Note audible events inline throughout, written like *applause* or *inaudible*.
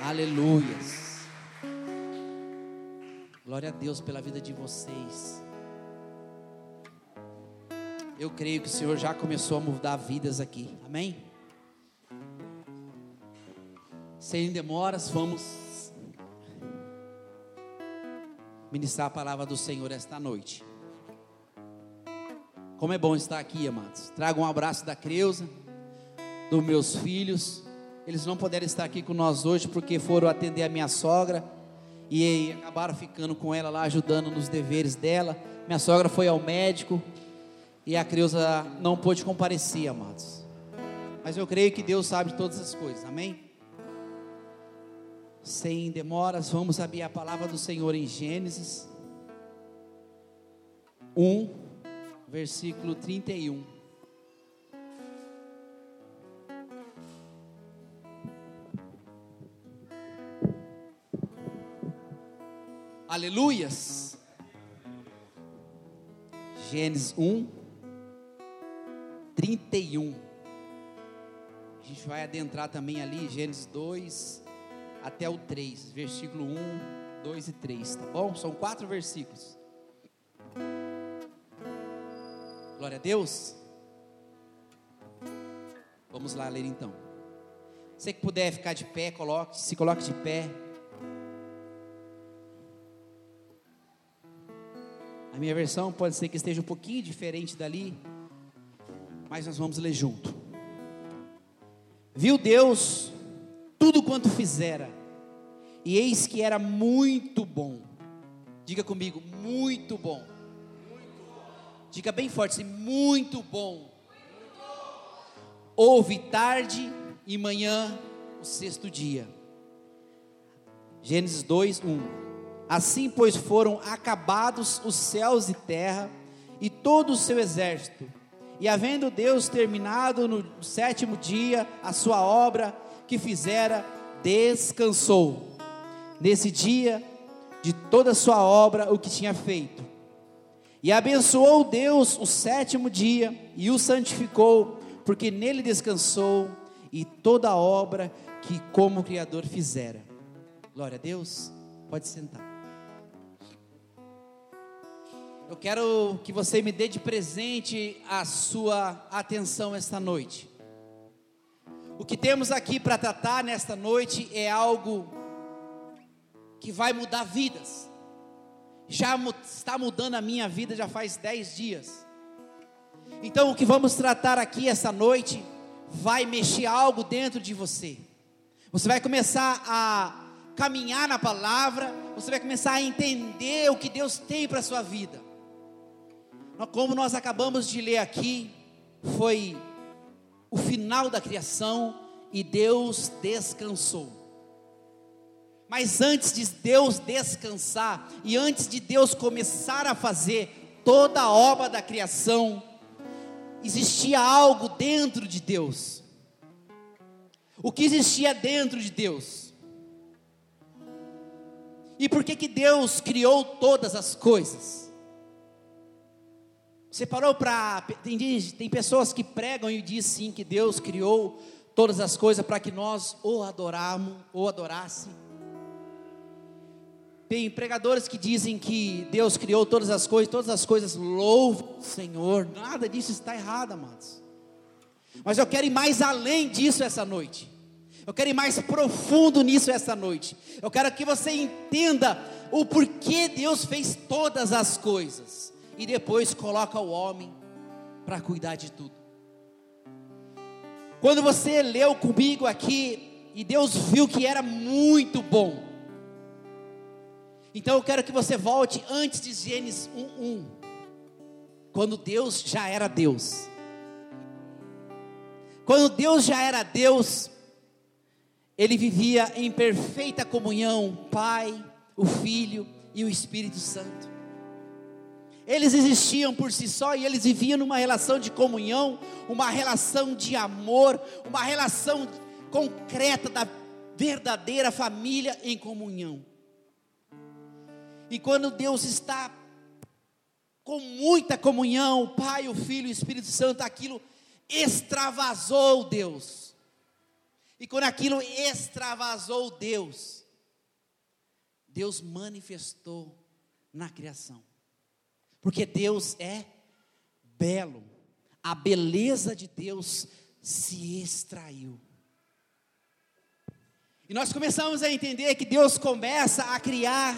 Aleluias. Glória a Deus pela vida de vocês. Eu creio que o Senhor já começou a mudar vidas aqui. Amém? Sem demoras, vamos ministrar a palavra do Senhor esta noite. Como é bom estar aqui, amados. Trago um abraço da Creuza, dos meus filhos. Eles não puderam estar aqui com nós hoje porque foram atender a minha sogra e acabaram ficando com ela lá, ajudando nos deveres dela. Minha sogra foi ao médico e a Creuza não pôde comparecer, amados. Mas eu creio que Deus sabe de todas as coisas, amém? Sem demoras, vamos abrir a palavra do Senhor em Gênesis 1 versículo 31. Aleluias. Gênesis 1, 31. A gente vai adentrar também ali, Gênesis 2 até o 3, versículo 1, 2 e 3, tá bom? São quatro versículos. Glória a Deus. Vamos lá ler então. Você que puder ficar de pé, coloque, se coloque de pé. A minha versão pode ser que esteja um pouquinho diferente dali, mas nós vamos ler junto. Viu Deus tudo quanto fizera, e eis que era muito bom. Diga comigo, muito bom. Diga bem forte assim, muito bom. Houve tarde e manhã o sexto dia. Gênesis 2, 1. Assim, pois, foram acabados os céus e terra e todo o seu exército. E havendo Deus terminado no sétimo dia a sua obra que fizera, descansou. Nesse dia, de toda a sua obra, o que tinha feito. E abençoou Deus o sétimo dia e o santificou, porque nele descansou e toda a obra que como Criador fizera. Glória a Deus. Pode sentar. Eu quero que você me dê de presente a sua atenção esta noite. O que temos aqui para tratar nesta noite é algo que vai mudar vidas já está mudando a minha vida já faz dez dias. Então, o que vamos tratar aqui essa noite vai mexer algo dentro de você. Você vai começar a caminhar na palavra, você vai começar a entender o que Deus tem para a sua vida. Como nós acabamos de ler aqui, foi o final da criação e Deus descansou. Mas antes de Deus descansar e antes de Deus começar a fazer toda a obra da criação, existia algo dentro de Deus. O que existia dentro de Deus? E por que que Deus criou todas as coisas? Você parou para tem, tem pessoas que pregam e dizem sim que Deus criou todas as coisas para que nós o adoramos ou adorássemos. Tem pregadores que dizem que Deus criou todas as coisas, todas as coisas louvam o Senhor. Nada disso está errado, amados. Mas eu quero ir mais além disso essa noite. Eu quero ir mais profundo nisso essa noite. Eu quero que você entenda o porquê Deus fez todas as coisas e depois coloca o homem para cuidar de tudo. Quando você leu comigo aqui e Deus viu que era muito bom, então eu quero que você volte antes de Gênesis 1:1. Quando Deus já era Deus. Quando Deus já era Deus, ele vivia em perfeita comunhão, Pai, o Filho e o Espírito Santo. Eles existiam por si só e eles viviam numa relação de comunhão, uma relação de amor, uma relação concreta da verdadeira família em comunhão. E quando Deus está com muita comunhão, o Pai, o Filho e o Espírito Santo, aquilo extravasou Deus. E quando aquilo extravasou Deus, Deus manifestou na criação. Porque Deus é belo. A beleza de Deus se extraiu. E nós começamos a entender que Deus começa a criar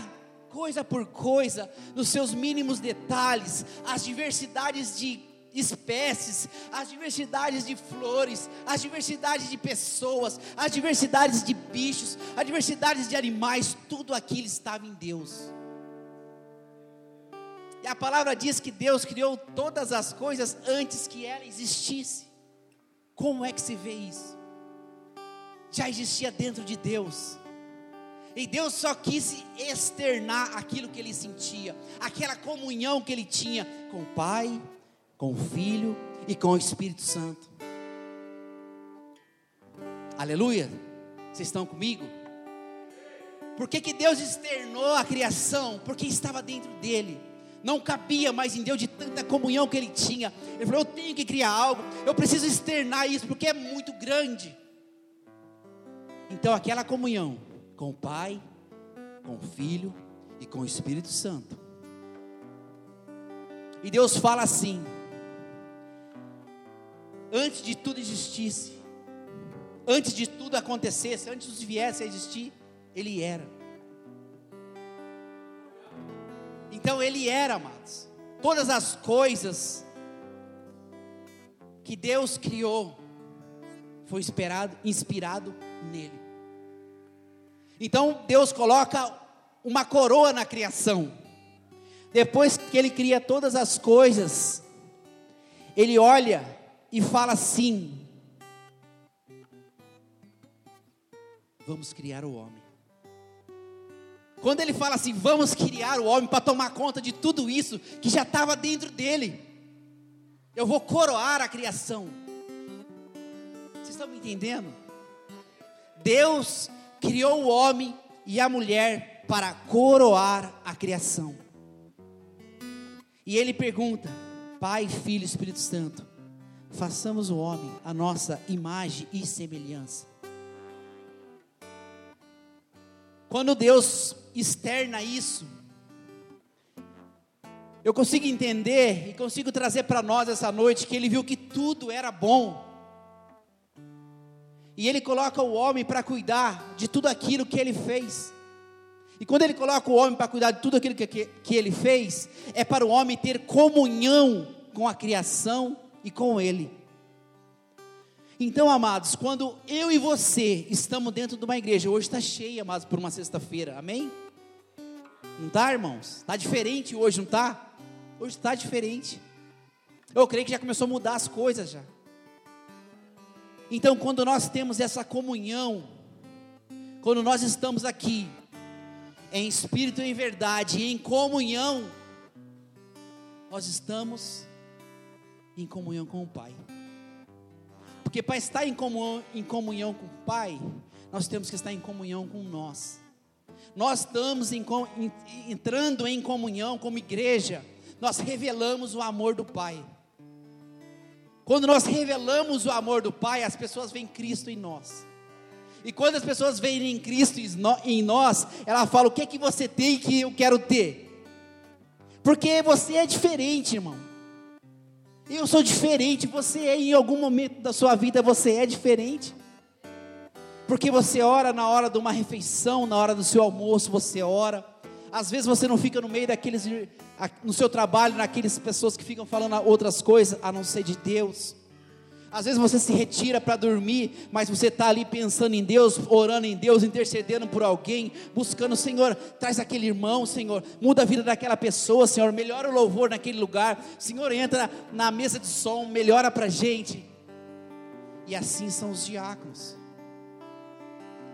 coisa por coisa, nos seus mínimos detalhes, as diversidades de espécies, as diversidades de flores, as diversidades de pessoas, as diversidades de bichos, as diversidades de animais, tudo aquilo estava em Deus. E a palavra diz que Deus criou todas as coisas antes que ela existisse. Como é que se vê isso? Já existia dentro de Deus. E Deus só quis externar aquilo que ele sentia, aquela comunhão que ele tinha com o Pai, com o Filho e com o Espírito Santo. Aleluia! Vocês estão comigo? Por que, que Deus externou a criação? Porque estava dentro dele. Não cabia mais em Deus de tanta comunhão que ele tinha. Ele falou: Eu tenho que criar algo, eu preciso externar isso, porque é muito grande. Então, aquela comunhão com o Pai, com o Filho e com o Espírito Santo. E Deus fala assim: antes de tudo existisse, antes de tudo acontecesse, antes de viesse a existir, Ele era. Então Ele era, amados. Todas as coisas que Deus criou foi inspirado, inspirado nele. Então Deus coloca uma coroa na criação. Depois que Ele cria todas as coisas, Ele olha e fala assim: Vamos criar o homem. Quando ele fala assim, vamos criar o homem para tomar conta de tudo isso que já estava dentro dele, eu vou coroar a criação. Vocês estão me entendendo? Deus criou o homem e a mulher para coroar a criação. E ele pergunta: Pai, Filho Espírito Santo, façamos o homem a nossa imagem e semelhança. Quando Deus externa isso, eu consigo entender e consigo trazer para nós essa noite que ele viu que tudo era bom. E ele coloca o homem para cuidar de tudo aquilo que ele fez. E quando ele coloca o homem para cuidar de tudo aquilo que, que, que ele fez, é para o homem ter comunhão com a criação e com Ele. Então, amados, quando eu e você estamos dentro de uma igreja, hoje está cheia, amados, por uma sexta-feira, amém? Não está, irmãos? Está diferente hoje, não está? Hoje está diferente. Eu creio que já começou a mudar as coisas já. Então, quando nós temos essa comunhão, quando nós estamos aqui, em espírito e em verdade, em comunhão, nós estamos em comunhão com o Pai. Porque para estar em comunhão, em comunhão com o Pai, nós temos que estar em comunhão com nós. Nós estamos em, entrando em comunhão como igreja, nós revelamos o amor do Pai. Quando nós revelamos o amor do Pai, as pessoas veem Cristo em nós. E quando as pessoas veem em Cristo em nós, ela fala: O que é que você tem que eu quero ter? Porque você é diferente, irmão. Eu sou diferente, você é em algum momento da sua vida você é diferente. Porque você ora na hora de uma refeição, na hora do seu almoço, você ora. Às vezes você não fica no meio daqueles no seu trabalho, naquelas pessoas que ficam falando outras coisas a não ser de Deus. Às vezes você se retira para dormir, mas você está ali pensando em Deus, orando em Deus, intercedendo por alguém, buscando, Senhor, traz aquele irmão, Senhor, muda a vida daquela pessoa, Senhor, melhora o louvor naquele lugar, Senhor, entra na mesa de som, melhora para a gente. E assim são os diáconos,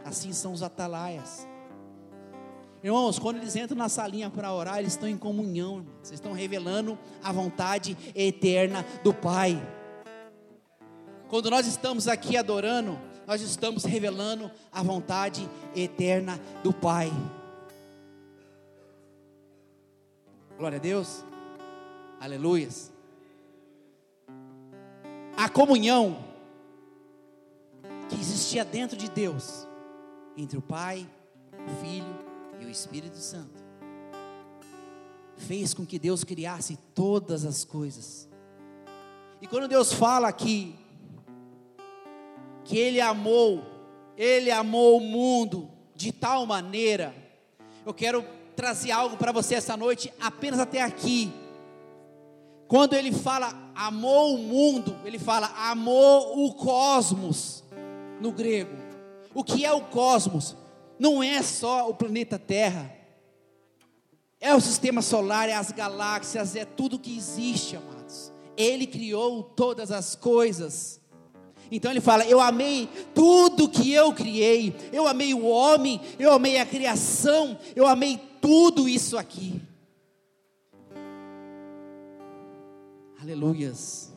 assim são os atalaias. Irmãos, quando eles entram na salinha para orar, eles estão em comunhão, irmãos. Vocês estão revelando a vontade eterna do Pai. Quando nós estamos aqui adorando, nós estamos revelando a vontade eterna do Pai. Glória a Deus. Aleluias. A comunhão, que existia dentro de Deus, entre o Pai, o Filho e o Espírito Santo, fez com que Deus criasse todas as coisas. E quando Deus fala aqui que Ele amou, Ele amou o mundo de tal maneira, eu quero trazer algo para você essa noite, apenas até aqui. Quando ele fala amou o mundo, ele fala amou o cosmos no grego. O que é o cosmos? Não é só o planeta Terra. É o sistema solar, é as galáxias, é tudo que existe, amados. Ele criou todas as coisas. Então ele fala: Eu amei tudo que eu criei, eu amei o homem, eu amei a criação, eu amei tudo isso aqui. Aleluias.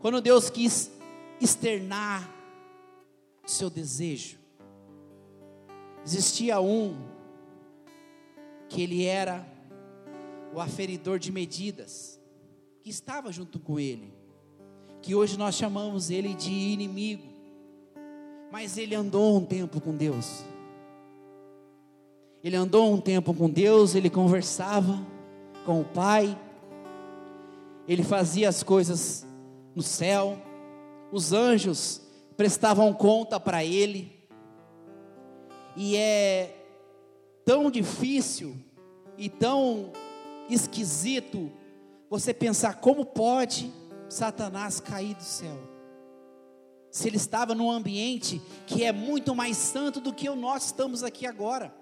Quando Deus quis externar o seu desejo, existia um que ele era o aferidor de medidas, que estava junto com ele, que hoje nós chamamos ele de inimigo, mas ele andou um tempo com Deus. Ele andou um tempo com Deus, ele conversava com o Pai, ele fazia as coisas no céu, os anjos prestavam conta para ele, e é tão difícil e tão esquisito você pensar como pode Satanás cair do céu. Se ele estava num ambiente que é muito mais santo do que o nós estamos aqui agora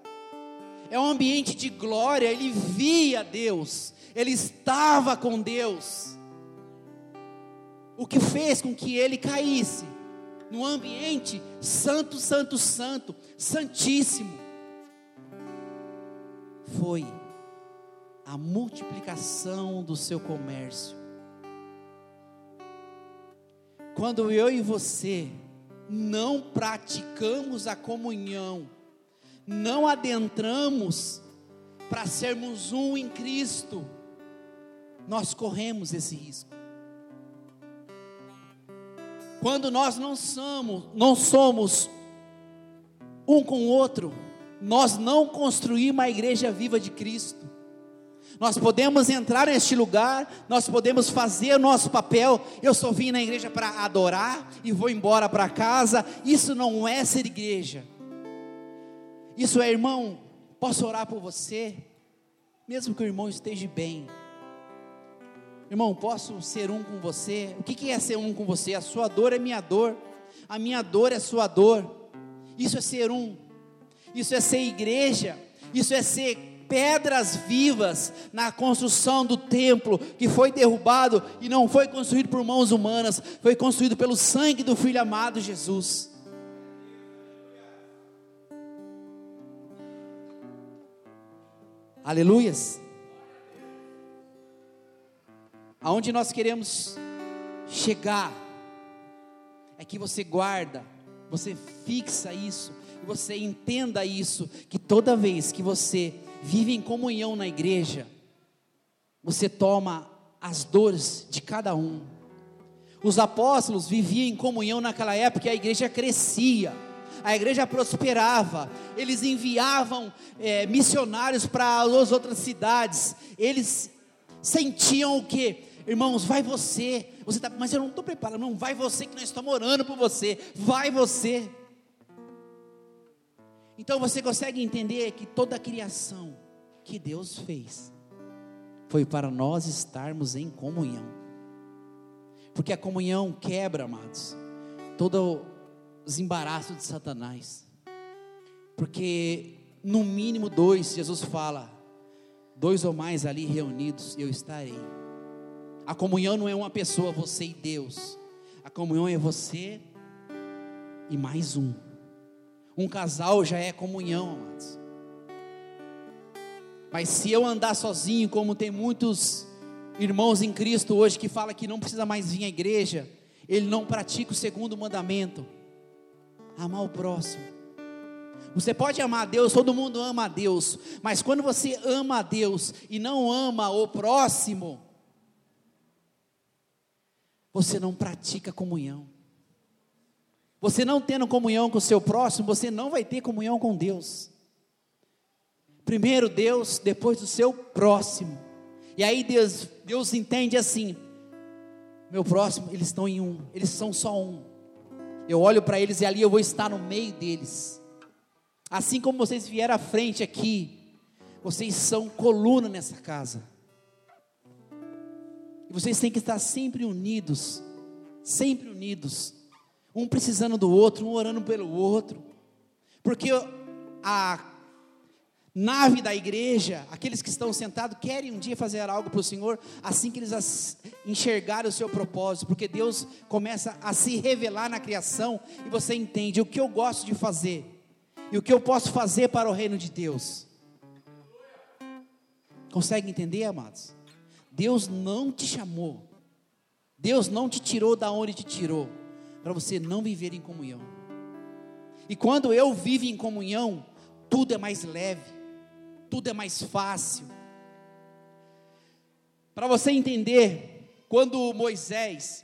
é um ambiente de glória, ele via Deus, ele estava com Deus. O que fez com que ele caísse no ambiente santo, santo, santo, santíssimo, foi a multiplicação do seu comércio. Quando eu e você não praticamos a comunhão, não adentramos para sermos um em Cristo, nós corremos esse risco. Quando nós não somos, não somos um com o outro, nós não construímos a igreja viva de Cristo. Nós podemos entrar neste lugar, nós podemos fazer o nosso papel. Eu só vim na igreja para adorar e vou embora para casa. Isso não é ser igreja. Isso é, irmão, posso orar por você, mesmo que o irmão esteja bem. Irmão, posso ser um com você? O que é ser um com você? A sua dor é minha dor, a minha dor é sua dor. Isso é ser um, isso é ser igreja, isso é ser pedras vivas na construção do templo que foi derrubado e não foi construído por mãos humanas, foi construído pelo sangue do Filho amado Jesus. Aleluias. Aonde nós queremos chegar é que você guarda, você fixa isso, você entenda isso, que toda vez que você vive em comunhão na igreja, você toma as dores de cada um. Os apóstolos viviam em comunhão naquela época e a igreja crescia a igreja prosperava, eles enviavam é, missionários para as outras cidades, eles sentiam o que? Irmãos, vai você, você tá, mas eu não estou preparado, não, vai você que nós estamos orando por você, vai você. Então você consegue entender que toda a criação que Deus fez foi para nós estarmos em comunhão. Porque a comunhão quebra, amados, todo os embaraços de Satanás. Porque no mínimo dois, Jesus fala, dois ou mais ali reunidos, eu estarei. A comunhão não é uma pessoa, você e Deus. A comunhão é você e mais um. Um casal já é comunhão, amados. Mas se eu andar sozinho, como tem muitos irmãos em Cristo hoje que fala que não precisa mais vir à igreja, ele não pratica o segundo mandamento amar o próximo. Você pode amar a Deus, todo mundo ama a Deus, mas quando você ama a Deus e não ama o próximo, você não pratica comunhão. Você não tendo comunhão com o seu próximo, você não vai ter comunhão com Deus. Primeiro Deus, depois o seu próximo. E aí Deus, Deus entende assim: meu próximo, eles estão em um, eles são só um. Eu olho para eles e ali eu vou estar no meio deles. Assim como vocês vieram à frente aqui, vocês são coluna nessa casa. E vocês têm que estar sempre unidos, sempre unidos, um precisando do outro, um orando pelo outro. Porque a nave da igreja, aqueles que estão sentados, querem um dia fazer algo para o Senhor, assim que eles enxergarem o seu propósito, porque Deus começa a se revelar na criação e você entende o que eu gosto de fazer e o que eu posso fazer para o reino de Deus. Consegue entender, amados? Deus não te chamou, Deus não te tirou da onde te tirou, para você não viver em comunhão. E quando eu vivo em comunhão, tudo é mais leve tudo é mais fácil. Para você entender, quando Moisés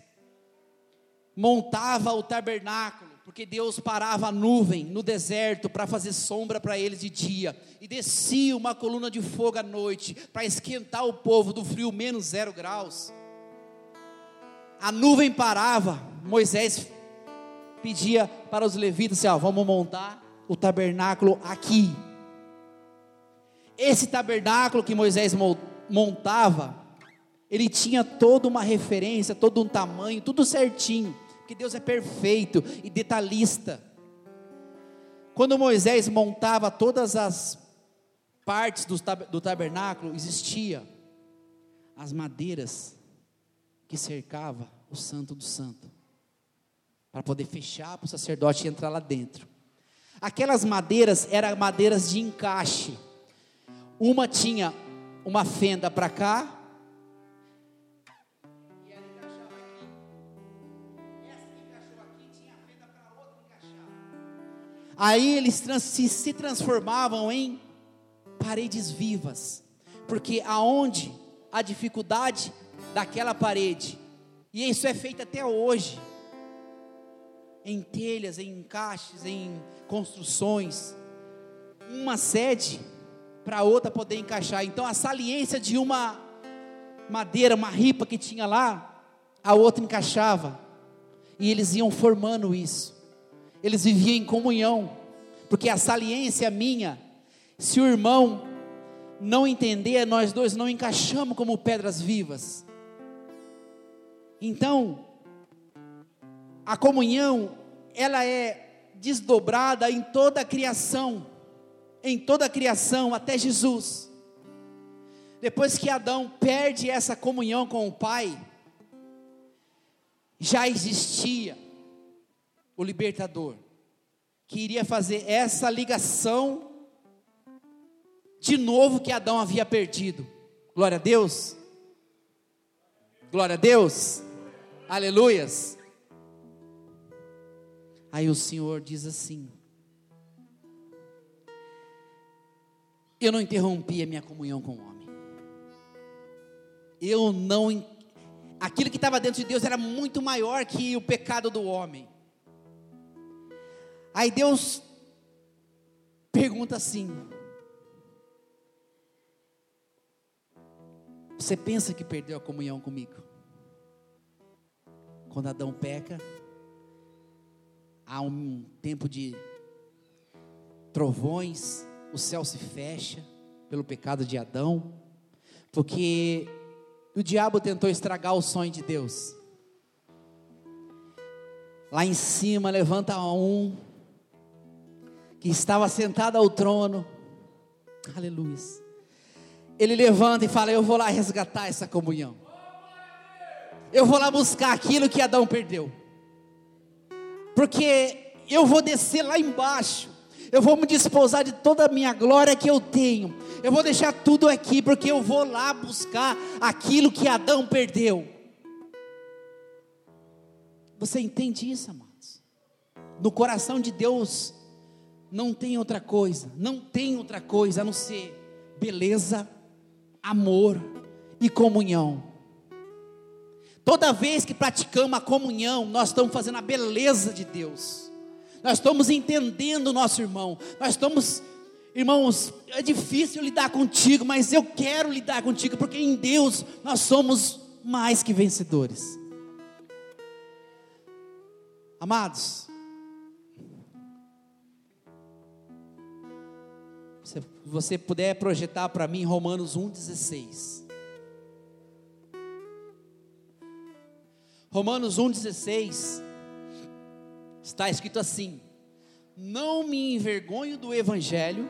montava o tabernáculo, porque Deus parava a nuvem no deserto para fazer sombra para eles de dia, e descia uma coluna de fogo à noite para esquentar o povo do frio menos zero graus. A nuvem parava, Moisés pedia para os levitas: assim, ó, vamos montar o tabernáculo aqui. Esse tabernáculo que Moisés montava, ele tinha toda uma referência, todo um tamanho, tudo certinho, porque Deus é perfeito e detalhista. Quando Moisés montava todas as partes do tabernáculo, existia as madeiras que cercava o santo do santo, para poder fechar para o sacerdote entrar lá dentro. Aquelas madeiras eram madeiras de encaixe. Uma tinha uma fenda para cá. E ela encaixava aqui. Essa que encaixou aqui tinha fenda para outra encaixar. Aí eles se transformavam em paredes vivas. Porque aonde a dificuldade daquela parede, e isso é feito até hoje, em telhas, em encaixes, em construções, uma sede para outra poder encaixar. Então a saliência de uma madeira, uma ripa que tinha lá, a outra encaixava. E eles iam formando isso. Eles viviam em comunhão, porque a saliência minha, se o irmão não entender, nós dois não encaixamos como pedras vivas. Então, a comunhão, ela é desdobrada em toda a criação em toda a criação até Jesus. Depois que Adão perde essa comunhão com o Pai, já existia o libertador, que iria fazer essa ligação de novo que Adão havia perdido. Glória a Deus. Glória a Deus. Aleluias. Aí o Senhor diz assim: eu não interrompi a minha comunhão com o homem. Eu não. Aquilo que estava dentro de Deus era muito maior que o pecado do homem. Aí Deus pergunta assim: Você pensa que perdeu a comunhão comigo? Quando Adão peca, há um tempo de trovões, o céu se fecha pelo pecado de Adão, porque o diabo tentou estragar o sonho de Deus. Lá em cima levanta um que estava sentado ao trono. Aleluia. Ele levanta e fala: Eu vou lá resgatar essa comunhão. Eu vou lá buscar aquilo que Adão perdeu. Porque eu vou descer lá embaixo eu vou me desposar de toda a minha glória que eu tenho. Eu vou deixar tudo aqui, porque eu vou lá buscar aquilo que Adão perdeu. Você entende isso, amados? No coração de Deus não tem outra coisa, não tem outra coisa a não ser beleza, amor e comunhão. Toda vez que praticamos a comunhão, nós estamos fazendo a beleza de Deus. Nós estamos entendendo o nosso irmão. Nós estamos, irmãos, é difícil lidar contigo, mas eu quero lidar contigo, porque em Deus nós somos mais que vencedores. Amados, se você puder projetar para mim Romanos 1,16. Romanos 1,16 está escrito assim: Não me envergonho do Evangelho,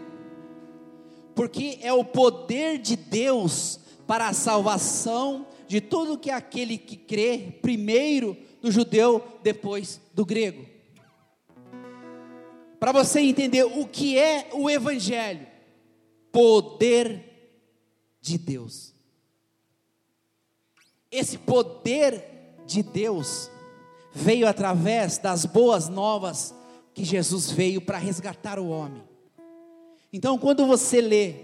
porque é o poder de Deus para a salvação de todo que é aquele que crê, primeiro do judeu, depois do grego. Para você entender o que é o Evangelho, poder de Deus. Esse poder de Deus veio através das boas novas que Jesus veio para resgatar o homem. Então, quando você lê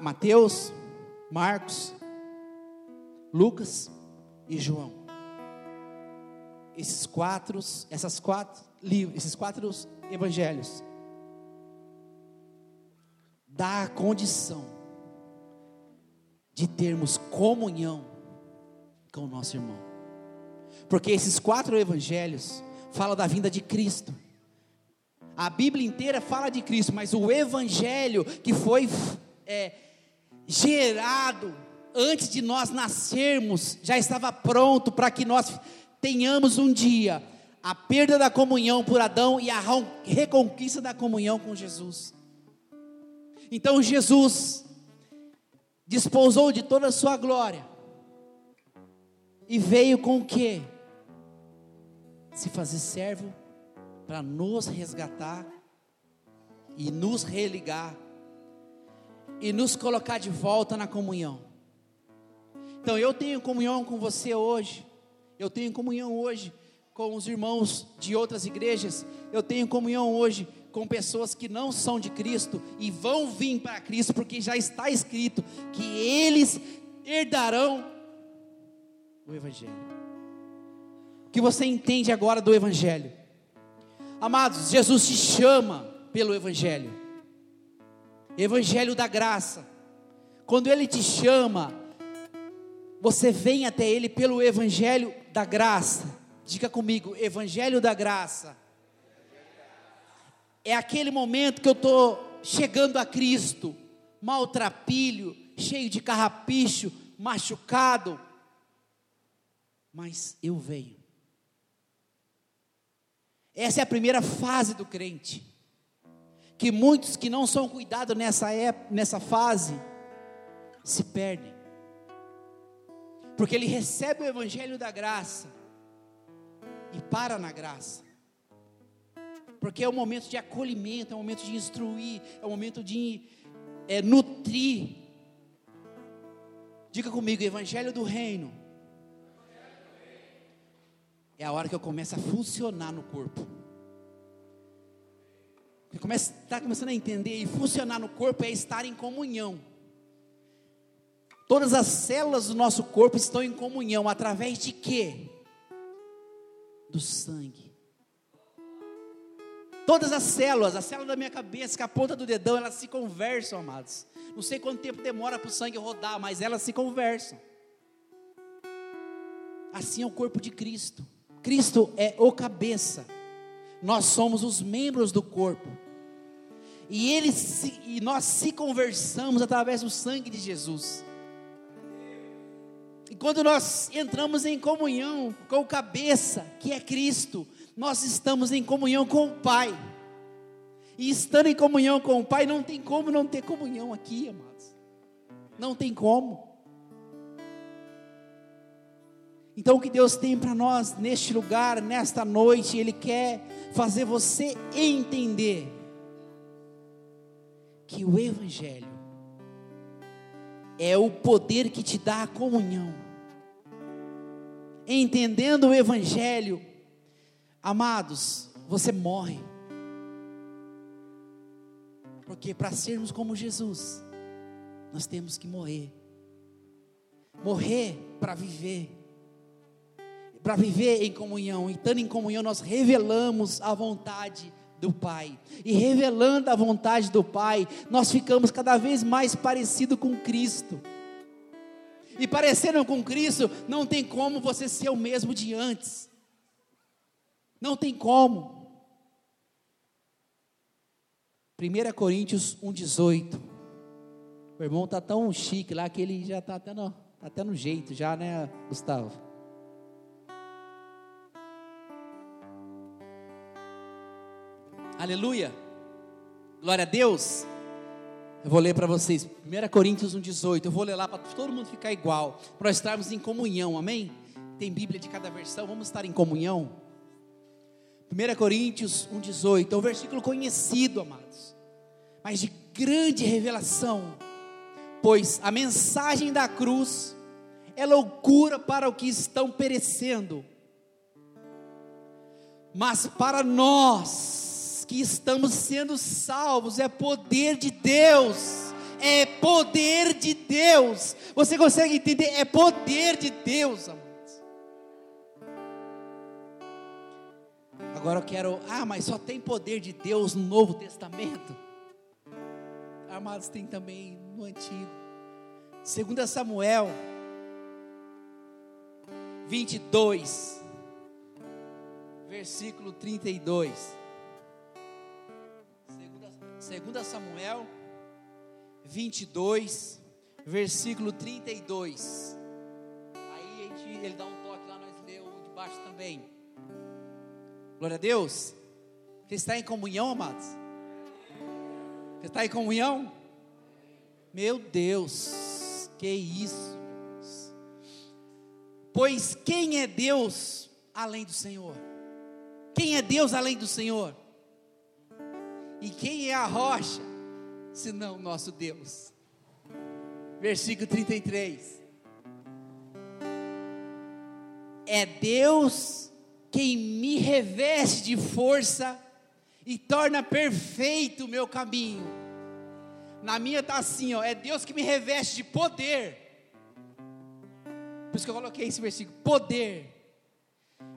Mateus, Marcos, Lucas e João, esses quatro, essas quatro livros, esses quatro evangelhos, dá a condição de termos comunhão com o nosso irmão. Porque esses quatro evangelhos falam da vinda de Cristo. A Bíblia inteira fala de Cristo, mas o evangelho que foi é, gerado antes de nós nascermos já estava pronto para que nós tenhamos um dia a perda da comunhão por Adão e a reconquista da comunhão com Jesus. Então Jesus desposou de toda a sua glória e veio com o que? Se fazer servo para nos resgatar e nos religar e nos colocar de volta na comunhão. Então eu tenho comunhão com você hoje. Eu tenho comunhão hoje com os irmãos de outras igrejas. Eu tenho comunhão hoje com pessoas que não são de Cristo e vão vir para Cristo, porque já está escrito que eles herdarão o Evangelho. O que você entende agora do Evangelho? Amados, Jesus te chama pelo Evangelho, Evangelho da graça. Quando Ele te chama, você vem até Ele pelo Evangelho da graça. Diga comigo, Evangelho da graça é aquele momento que eu estou chegando a Cristo, maltrapilho, cheio de carrapicho, machucado, mas eu venho. Essa é a primeira fase do crente. Que muitos que não são cuidados nessa, nessa fase se perdem. Porque ele recebe o evangelho da graça e para na graça porque é um momento de acolhimento, é um momento de instruir, é um momento de é, nutrir. Diga comigo, Evangelho do Reino. É a hora que eu começo a funcionar no corpo. Está começando a entender e funcionar no corpo é estar em comunhão. Todas as células do nosso corpo estão em comunhão através de quê? Do sangue. Todas as células, a célula da minha cabeça, com a ponta do dedão, elas se conversam, amados. Não sei quanto tempo demora para o sangue rodar, mas elas se conversam. Assim é o corpo de Cristo. Cristo é o cabeça. Nós somos os membros do corpo. E, ele se, e nós se conversamos através do sangue de Jesus. E quando nós entramos em comunhão com o cabeça, que é Cristo, nós estamos em comunhão com o Pai. E estando em comunhão com o Pai, não tem como não ter comunhão aqui, amados. Não tem como. Então, o que Deus tem para nós neste lugar, nesta noite, Ele quer fazer você entender que o Evangelho é o poder que te dá a comunhão. Entendendo o Evangelho, Amados, você morre. Porque para sermos como Jesus, nós temos que morrer. morrer para viver. Para viver em comunhão, e estando em comunhão, nós revelamos a vontade do Pai. E revelando a vontade do Pai, nós ficamos cada vez mais parecido com Cristo. E parecendo com Cristo, não tem como você ser o mesmo de antes. Não tem como. 1 Coríntios 1,18. O irmão está tão chique lá que ele já está até, no, tá até no jeito, já, né, Gustavo? Aleluia. Glória a Deus. Eu vou ler para vocês, 1 Coríntios 1,18. Eu vou ler lá para todo mundo ficar igual, para estarmos em comunhão, amém? Tem Bíblia de cada versão, vamos estar em comunhão. 1 Coríntios 1,18, é um versículo conhecido, amados, mas de grande revelação, pois a mensagem da cruz é loucura para os que estão perecendo, mas para nós, que estamos sendo salvos, é poder de Deus. É poder de Deus. Você consegue entender? É poder de Deus, amados. Agora eu quero, ah, mas só tem poder de Deus no Novo Testamento. Amados, tem também no Antigo. Segundo Samuel 22, versículo 32. 2 Samuel 22, versículo 32. Aí gente, ele dá um toque lá, nós lemos de baixo também. Glória a Deus. Você está em comunhão, amados? Você está em comunhão? Meu Deus, que isso. Pois quem é Deus além do Senhor? Quem é Deus além do Senhor? E quem é a rocha, senão nosso Deus? Versículo 33. É Deus quem me reveste de força e torna perfeito o meu caminho. Na minha está assim, ó, é Deus que me reveste de poder. Por isso que eu coloquei esse versículo, poder.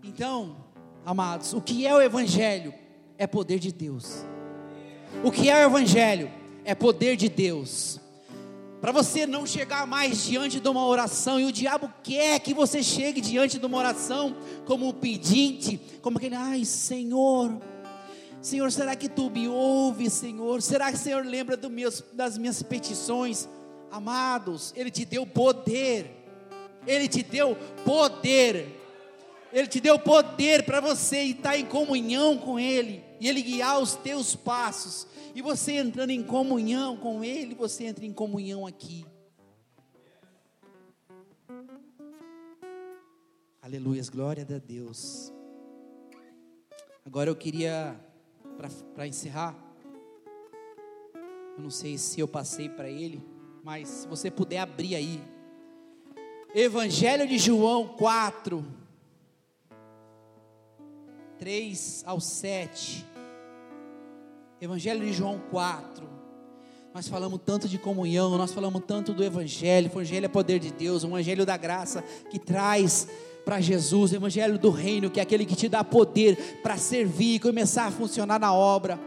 Então, amados, o que é o evangelho? É poder de Deus. O que é o Evangelho? É poder de Deus. Para você não chegar mais diante de uma oração, e o diabo quer que você chegue diante de uma oração como um pedinte, como aquele, ai Senhor, Senhor, será que tu me ouves, Senhor? Será que o Senhor lembra meus, das minhas petições? Amados, Ele te deu poder, Ele te deu poder, Ele te deu poder para você estar em comunhão com Ele e Ele guiar os teus passos, e você entrando em comunhão com Ele, você entra em comunhão aqui. Aleluias, glória a Deus. Agora eu queria, para encerrar, eu não sei se eu passei para ele, mas se você puder abrir aí, Evangelho de João 4, 3 ao 7. Evangelho de João 4. Nós falamos tanto de comunhão, nós falamos tanto do Evangelho. O Evangelho é poder de Deus, o Evangelho da graça que traz para Jesus, o Evangelho do Reino, que é aquele que te dá poder para servir e começar a funcionar na obra.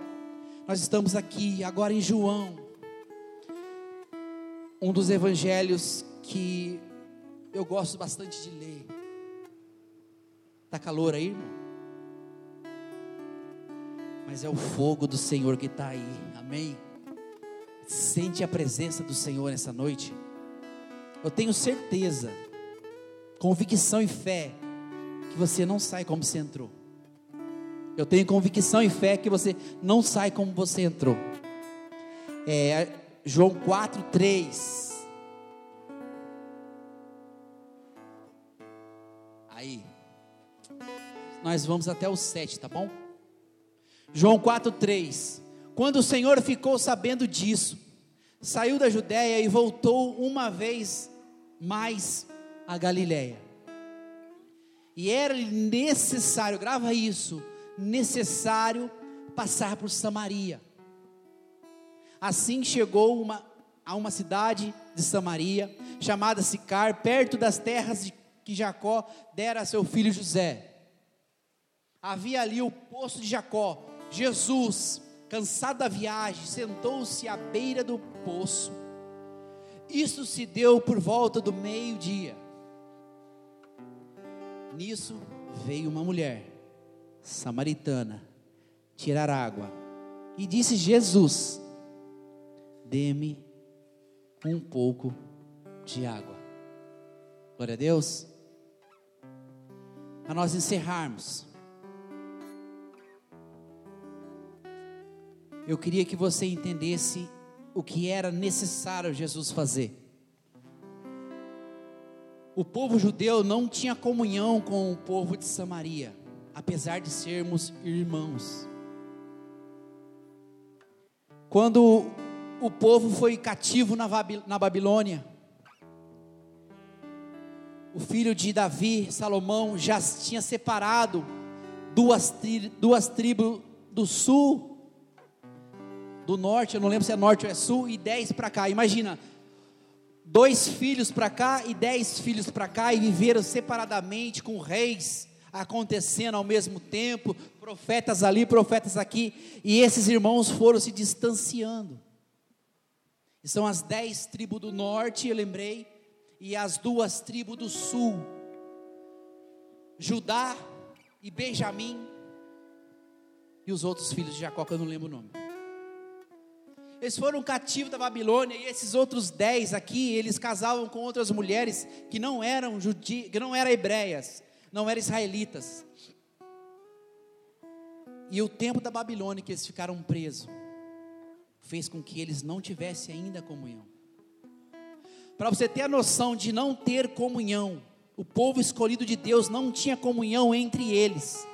Nós estamos aqui agora em João, um dos evangelhos que eu gosto bastante de ler. Está calor aí, irmão? Mas é o fogo do Senhor que está aí, amém? Sente a presença do Senhor nessa noite. Eu tenho certeza, convicção e fé, que você não sai como você entrou. Eu tenho convicção e fé que você não sai como você entrou. É, João 4, 3. Aí. Nós vamos até o 7, tá bom? João 4,3: Quando o Senhor ficou sabendo disso, saiu da Judéia e voltou uma vez mais a Galiléia. E era necessário, grava isso, necessário passar por Samaria. Assim chegou uma a uma cidade de Samaria, chamada Sicar, perto das terras de que Jacó dera a seu filho José. Havia ali o poço de Jacó. Jesus, cansado da viagem, sentou-se à beira do poço. Isso se deu por volta do meio-dia. Nisso veio uma mulher samaritana tirar água e disse: Jesus, dê-me um pouco de água. Glória a Deus. Para nós encerrarmos, eu queria que você entendesse o que era necessário Jesus fazer. O povo judeu não tinha comunhão com o povo de Samaria, apesar de sermos irmãos. Quando o povo foi cativo na Babilônia, o filho de Davi, Salomão, já tinha separado duas, tri, duas tribos do sul, do norte, eu não lembro se é norte ou é sul, e dez para cá. Imagina, dois filhos para cá e dez filhos para cá, e viveram separadamente com reis acontecendo ao mesmo tempo, profetas ali, profetas aqui, e esses irmãos foram se distanciando. São as dez tribos do norte, eu lembrei, e as duas tribos do sul, Judá e Benjamim, e os outros filhos de Jacó, que eu não lembro o nome. Eles foram cativos da Babilônia, e esses outros dez aqui, eles casavam com outras mulheres que não eram judi que não eram hebreias, não eram israelitas. E o tempo da Babilônia que eles ficaram presos, fez com que eles não tivessem ainda comunhão. Para você ter a noção de não ter comunhão, o povo escolhido de Deus não tinha comunhão entre eles.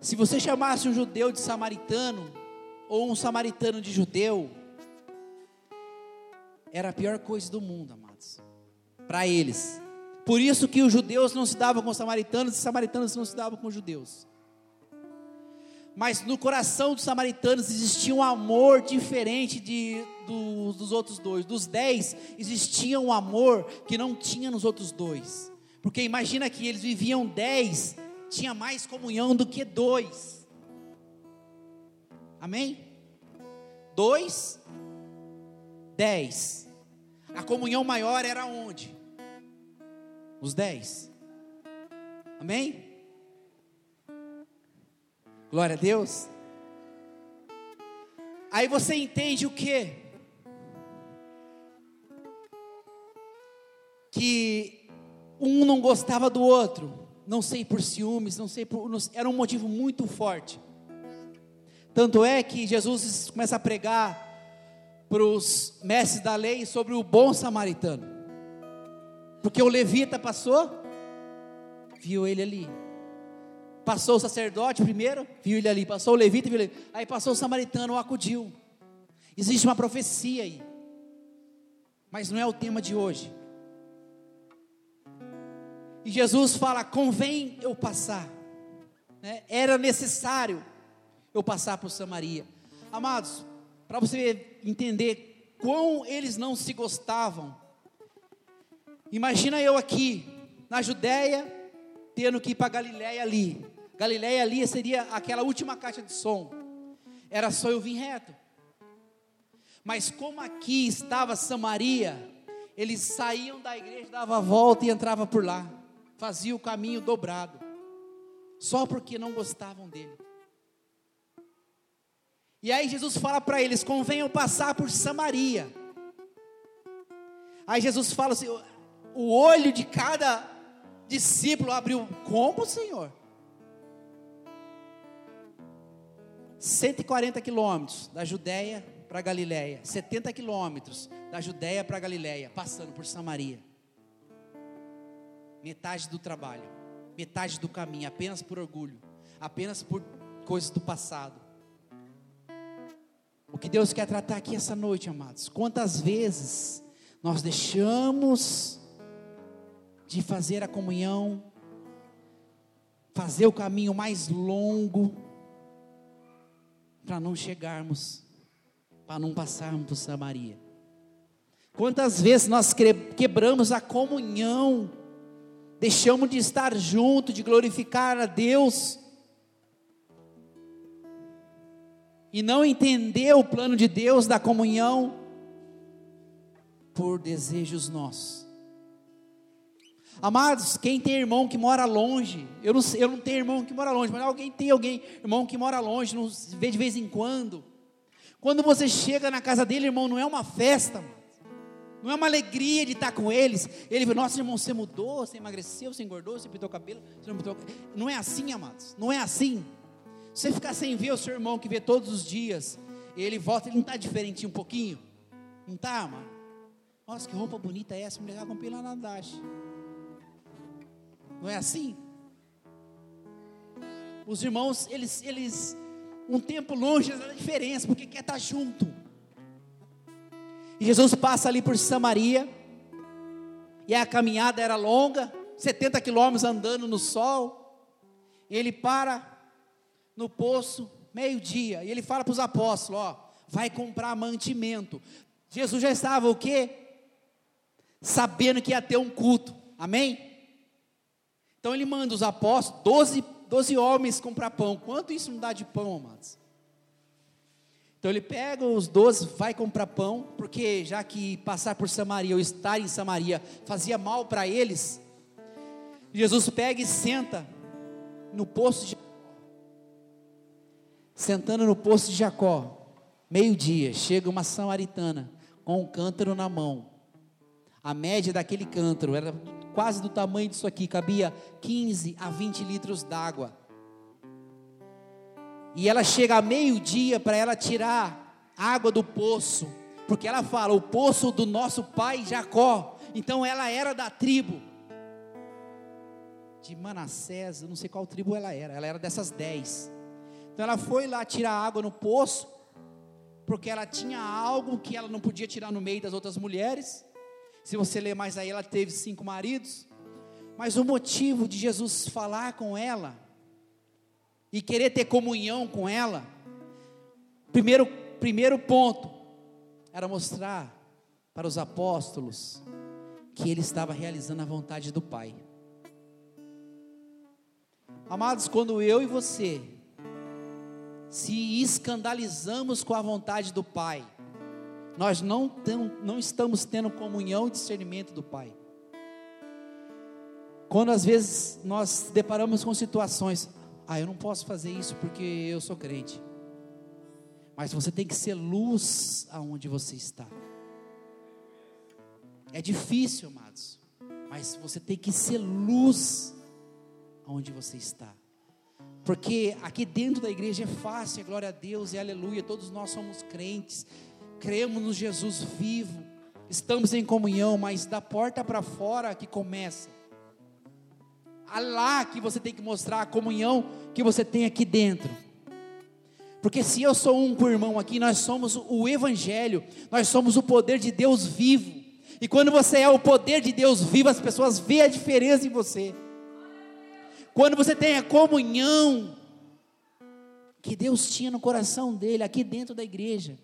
Se você chamasse um judeu de samaritano, ou um samaritano de judeu, era a pior coisa do mundo, amados, para eles. Por isso que os judeus não se davam com os samaritanos, e os samaritanos não se davam com os judeus. Mas no coração dos samaritanos existia um amor diferente de, do, dos outros dois. Dos dez, existia um amor que não tinha nos outros dois. Porque imagina que eles viviam dez, tinha mais comunhão do que dois. Amém? Dois, dez. A comunhão maior era onde? Os dez. Amém? Glória a Deus. Aí você entende o que? Que um não gostava do outro, não sei por ciúmes, não sei por. Era um motivo muito forte. Tanto é que Jesus começa a pregar para os mestres da lei sobre o bom samaritano. Porque o levita passou, viu ele ali. Passou o sacerdote primeiro, viu ele ali. Passou o levita, viu ele ali. Aí passou o samaritano, o acudiu. Existe uma profecia aí. Mas não é o tema de hoje. E Jesus fala: convém eu passar. Né? Era necessário eu passar por Samaria. Amados, para você entender quão eles não se gostavam. Imagina eu aqui, na Judéia, tendo que ir para Galiléia ali. Galiléia ali seria aquela última caixa de som. Era só eu vir reto. Mas como aqui estava Samaria, eles saíam da igreja, davam a volta e entravam por lá. Fazia o caminho dobrado. Só porque não gostavam dele. E aí Jesus fala para eles: convenham passar por Samaria. Aí Jesus fala assim: o olho de cada discípulo abriu. Como, Senhor? 140 quilômetros da Judéia para Galiléia, 70 quilômetros da Judéia para Galiléia, passando por Samaria. Metade do trabalho, metade do caminho, apenas por orgulho, apenas por coisas do passado. O que Deus quer tratar aqui essa noite, amados? Quantas vezes nós deixamos de fazer a comunhão, fazer o caminho mais longo, para não chegarmos para não passarmos por Samaria. Quantas vezes nós quebramos a comunhão, deixamos de estar junto, de glorificar a Deus, e não entender o plano de Deus da comunhão por desejos nossos. Amados, quem tem irmão que mora longe, eu não, eu não tenho irmão que mora longe, mas alguém tem alguém, irmão que mora longe, não vê de vez em quando. Quando você chega na casa dele, irmão, não é uma festa, não é uma alegria de estar com eles. Ele fala, nossa irmão, você mudou, você emagreceu, você engordou, você pintou o cabelo, você não pintou Não é assim, amados, não é assim. Você ficar sem ver o seu irmão que vê todos os dias, ele volta, ele não está diferente um pouquinho? Não está, mano? Nossa, que roupa bonita é essa? Mulher comprei lá na Dash. Não é assim? Os irmãos, eles, eles um tempo longe da diferença, porque quer estar junto. E Jesus passa ali por Samaria, e a caminhada era longa, 70 quilômetros andando no sol. Ele para no poço, meio-dia, e ele fala para os apóstolos: Ó, vai comprar mantimento. Jesus já estava o quê? Sabendo que ia ter um culto, amém? Então ele manda os apóstolos, 12, 12 homens comprar pão. Quanto isso não dá de pão, amados? Então ele pega os 12, vai comprar pão, porque já que passar por Samaria ou estar em Samaria fazia mal para eles, Jesus pega e senta no poço de Sentando no poço de Jacó, meio-dia, chega uma samaritana com um cântaro na mão. A média daquele cântaro era quase do tamanho disso aqui, cabia 15 a 20 litros d'água. E ela chega a meio-dia para ela tirar água do poço, porque ela fala: o poço do nosso pai Jacó. Então ela era da tribo de Manassés, eu não sei qual tribo ela era, ela era dessas dez. Então ela foi lá tirar água no poço, porque ela tinha algo que ela não podia tirar no meio das outras mulheres. Se você ler mais aí, ela teve cinco maridos. Mas o motivo de Jesus falar com ela e querer ter comunhão com ela, primeiro, primeiro ponto, era mostrar para os apóstolos que ele estava realizando a vontade do Pai. Amados, quando eu e você se escandalizamos com a vontade do Pai, nós não, tem, não estamos tendo comunhão e discernimento do Pai. Quando às vezes nós deparamos com situações, ah, eu não posso fazer isso porque eu sou crente. Mas você tem que ser luz aonde você está. É difícil, amados, mas você tem que ser luz aonde você está. Porque aqui dentro da igreja é fácil, é glória a Deus, é aleluia, todos nós somos crentes, cremos no Jesus vivo, estamos em comunhão, mas da porta para fora que começa. É lá que você tem que mostrar a comunhão que você tem aqui dentro. Porque se eu sou um com o irmão aqui, nós somos o Evangelho, nós somos o poder de Deus vivo. E quando você é o poder de Deus vivo, as pessoas veem a diferença em você. Quando você tem a comunhão que Deus tinha no coração dele, aqui dentro da igreja,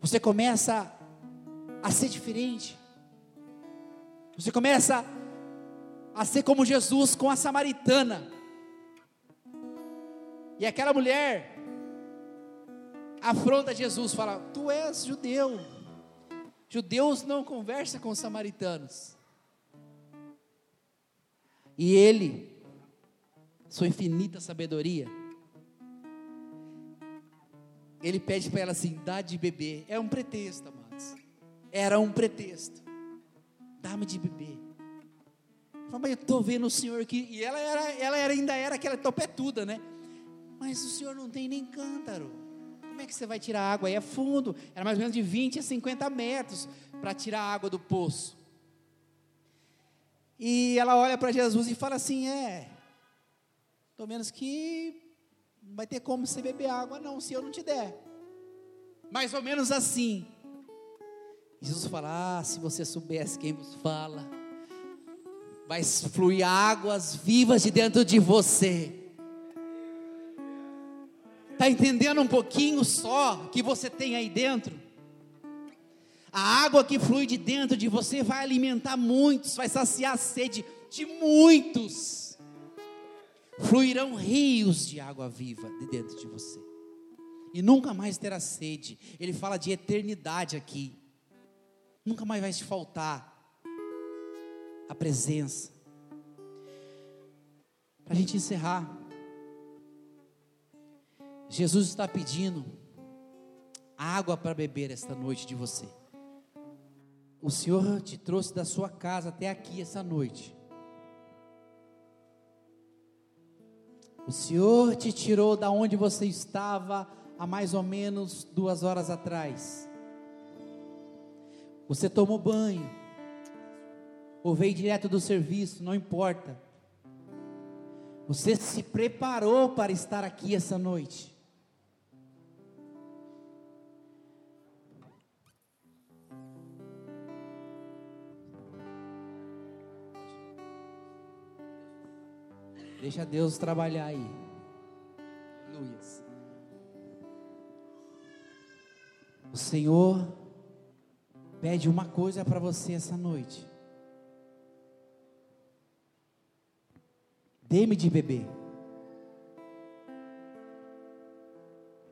você começa a ser diferente. Você começa a ser como Jesus com a samaritana. E aquela mulher afronta Jesus, fala: Tu és judeu. Judeus não conversam com os samaritanos. E ele, sua infinita sabedoria, ele pede para ela assim: dá de beber. É um pretexto, amados. Era um pretexto. Dá-me de beber. Fala, mas eu estou vendo o senhor aqui. E ela, era, ela era, ainda era aquela topetuda, né? Mas o senhor não tem nem cântaro. Como é que você vai tirar água? Aí é fundo. Era mais ou menos de 20 a 50 metros para tirar a água do poço. E ela olha para Jesus e fala assim: É, pelo menos que não vai ter como você beber água, não, se eu não te der. Mais ou menos assim. Jesus fala: Ah, se você soubesse quem vos fala, vai fluir águas vivas de dentro de você. Está entendendo um pouquinho só que você tem aí dentro? A água que flui de dentro de você vai alimentar muitos, vai saciar a sede de muitos. Fluirão rios de água viva de dentro de você. E nunca mais terá sede. Ele fala de eternidade aqui. Nunca mais vai te faltar a presença. Para a gente encerrar, Jesus está pedindo água para beber esta noite de você. O Senhor te trouxe da sua casa até aqui essa noite. O Senhor te tirou da onde você estava há mais ou menos duas horas atrás. Você tomou banho, ou veio direto do serviço, não importa. Você se preparou para estar aqui essa noite. Deixa Deus trabalhar aí. Aleluia. O Senhor pede uma coisa para você essa noite. Dê-me de beber.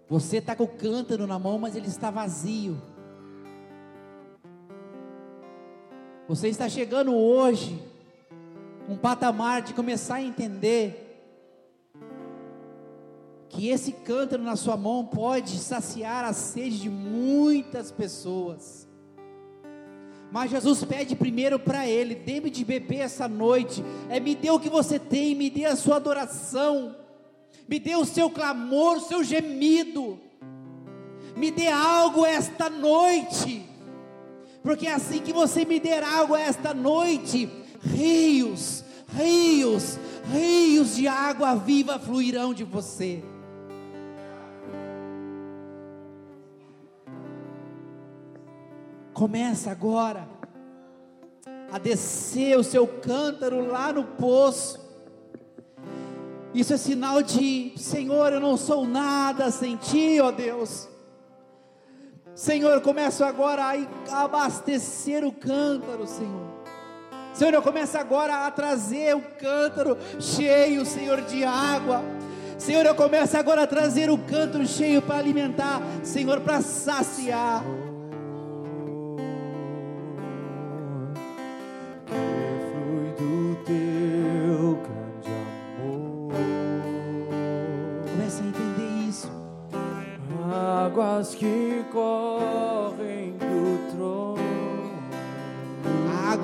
Você está com o cântaro na mão, mas ele está vazio. Você está chegando hoje um patamar de começar a entender que esse cântaro na sua mão pode saciar a sede de muitas pessoas. Mas Jesus pede primeiro para ele: dê-me de beber essa noite. É me dê o que você tem, me dê a sua adoração, me dê o seu clamor, o seu gemido. Me dê algo esta noite. Porque é assim que você me der algo esta noite, rios, rios, rios de água viva fluirão de você. Começa agora a descer o seu cântaro lá no poço. Isso é sinal de, Senhor, eu não sou nada sem Ti, ó Deus. Senhor, começo agora a abastecer o cântaro, Senhor. Senhor, eu começo agora a trazer o cântaro cheio, Senhor, de água. Senhor, eu começo agora a trazer o cântaro cheio para alimentar, Senhor, para saciar.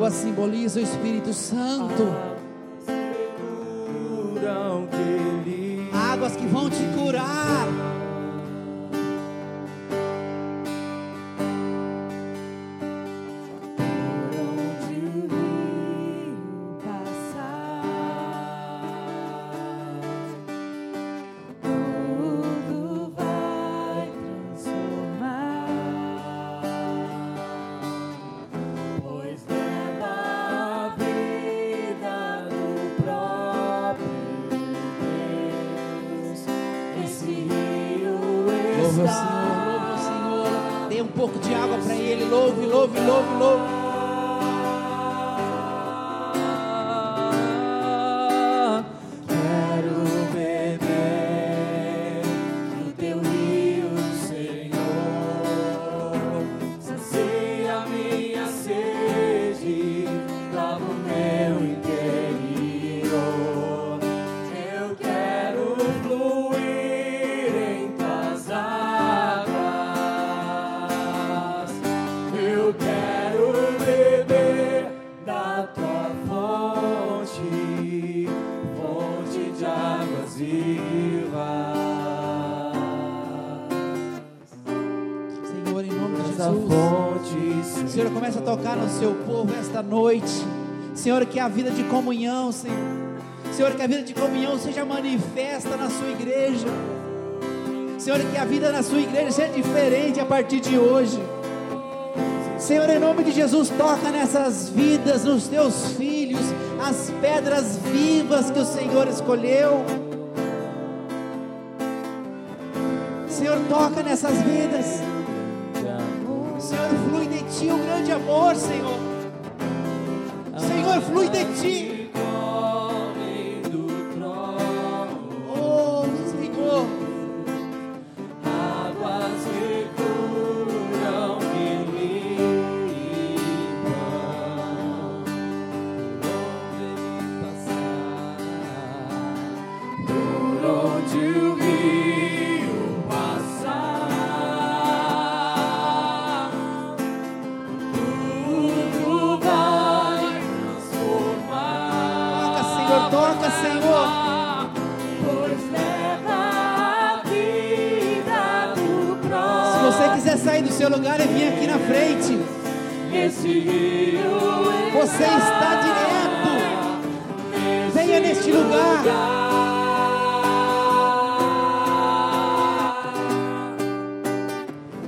Água simboliza o Espírito Santo. Águas que vão te curar. Senhor, que a vida de comunhão, Senhor. Senhor, que a vida de comunhão seja manifesta na sua igreja. Senhor, que a vida na sua igreja seja diferente a partir de hoje. Senhor, em nome de Jesus, toca nessas vidas, nos teus filhos, as pedras vivas que o Senhor escolheu. Senhor, toca nessas vidas. Senhor, flui de ti um grande amor, Senhor. Flui de ti. Toca, Senhor. Pois leva a vida do Se você quiser sair do seu lugar e vir aqui na frente, você está direto. Venha neste lugar.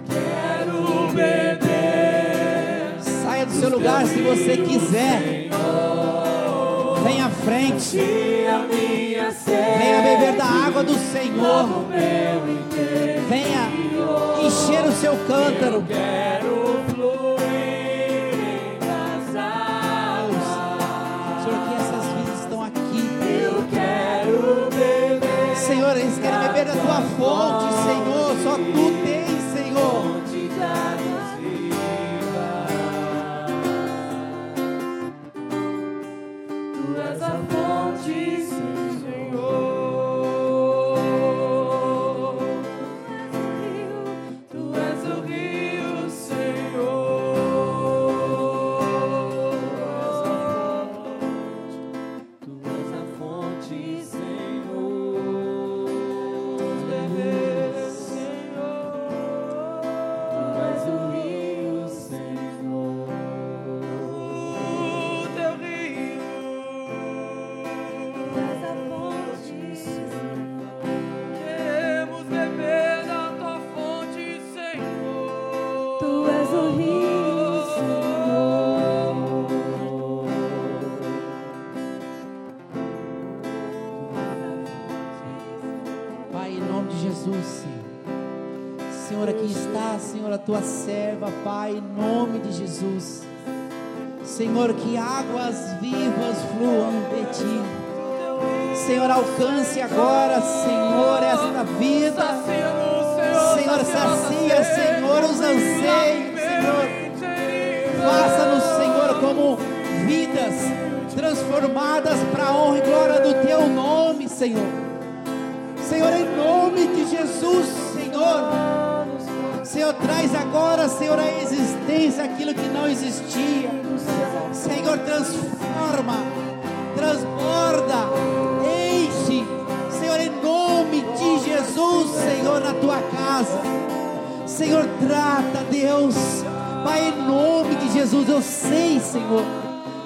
Quero beber Saia do seu lugar se você quiser. Frente. Venha beber da água do Senhor. Venha encher o seu cântaro. Senhor, aqui está, Senhor, a tua serva, Pai, em nome de Jesus. Senhor, que águas vivas fluam de ti. Senhor, alcance agora, Senhor, esta vida. Senhor, sacia, Senhor, os anseios, Senhor. Faça-nos, Senhor, como vidas transformadas para a honra e glória do teu nome, Senhor. Senhor, em nome de Jesus, Senhor. Senhor, traz agora, Senhor, a existência aquilo que não existia. Senhor, transforma, transborda, enche, Senhor, em nome de Jesus, Senhor, na tua casa. Senhor, trata, Deus, Pai, em nome de Jesus, eu sei, Senhor,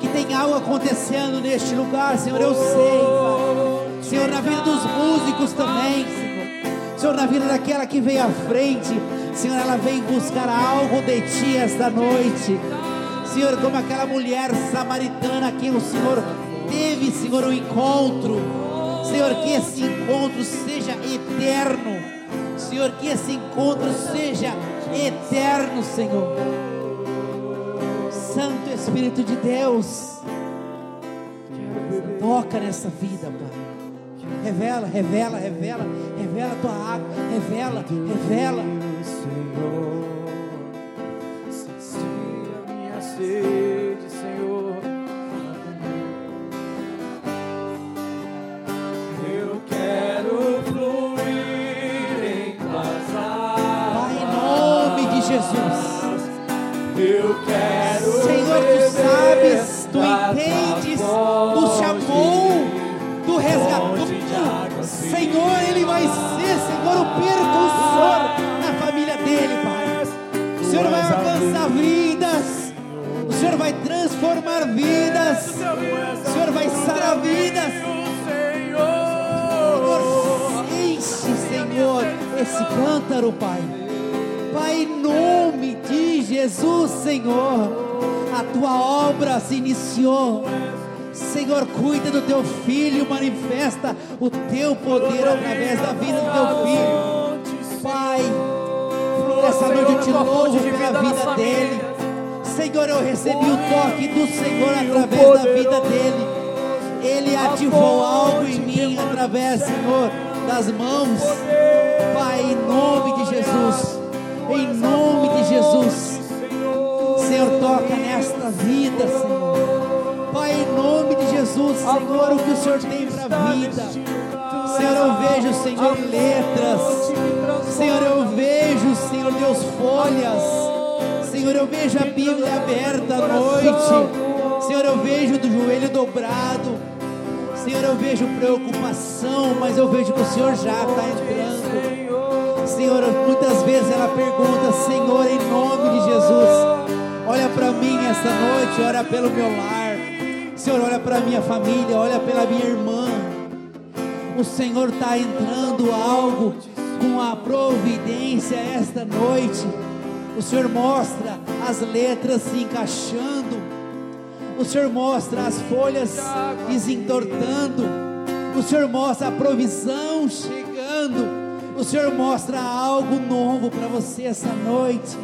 que tem algo acontecendo neste lugar, Senhor, eu sei, Pai. Senhor, na vida dos músicos também, Senhor. Senhor, na vida daquela que veio à frente, Senhor, ela vem buscar algo de Ti esta noite. Senhor, como aquela mulher samaritana que o Senhor teve, Senhor, um encontro. Senhor, que esse encontro seja eterno. Senhor, que esse encontro seja eterno, Senhor. Santo Espírito de Deus, toca nessa vida, Pai. Revela, revela, revela, revela a tua água, revela, revela. Senhor, Senhor vai transformar vidas, o Senhor vai sarar vidas. Senhor, enche, Senhor, esse cântaro, Pai. Pai, em nome de Jesus, Senhor, a tua obra se iniciou. Senhor, cuida do teu filho, manifesta o teu poder através da vida do teu filho. Pai, Essa noite eu te louvo pela vida dele. Senhor, eu recebi o toque do Senhor através da vida dele. Ele ativou algo em mim através, Senhor, das mãos. Pai, em nome de Jesus. Em nome de Jesus. Senhor, toca nesta vida, Senhor. Pai, em nome de Jesus, Senhor, o que o Senhor tem para a vida. Senhor, eu vejo, Senhor, letras. Senhor, eu vejo, Senhor, Deus, folhas. Senhor, eu vejo a Bíblia aberta à noite. Senhor, eu vejo do joelho dobrado. Senhor, eu vejo preocupação, mas eu vejo que o Senhor já está entrando. Senhor, muitas vezes ela pergunta, Senhor, em nome de Jesus, olha para mim esta noite, olha pelo meu lar. Senhor, olha para minha família, olha pela minha irmã. O Senhor está entrando algo com a providência esta noite. O Senhor mostra as letras se encaixando. O Senhor mostra as folhas desentortando. O Senhor mostra a provisão chegando. O Senhor mostra algo novo para você essa noite.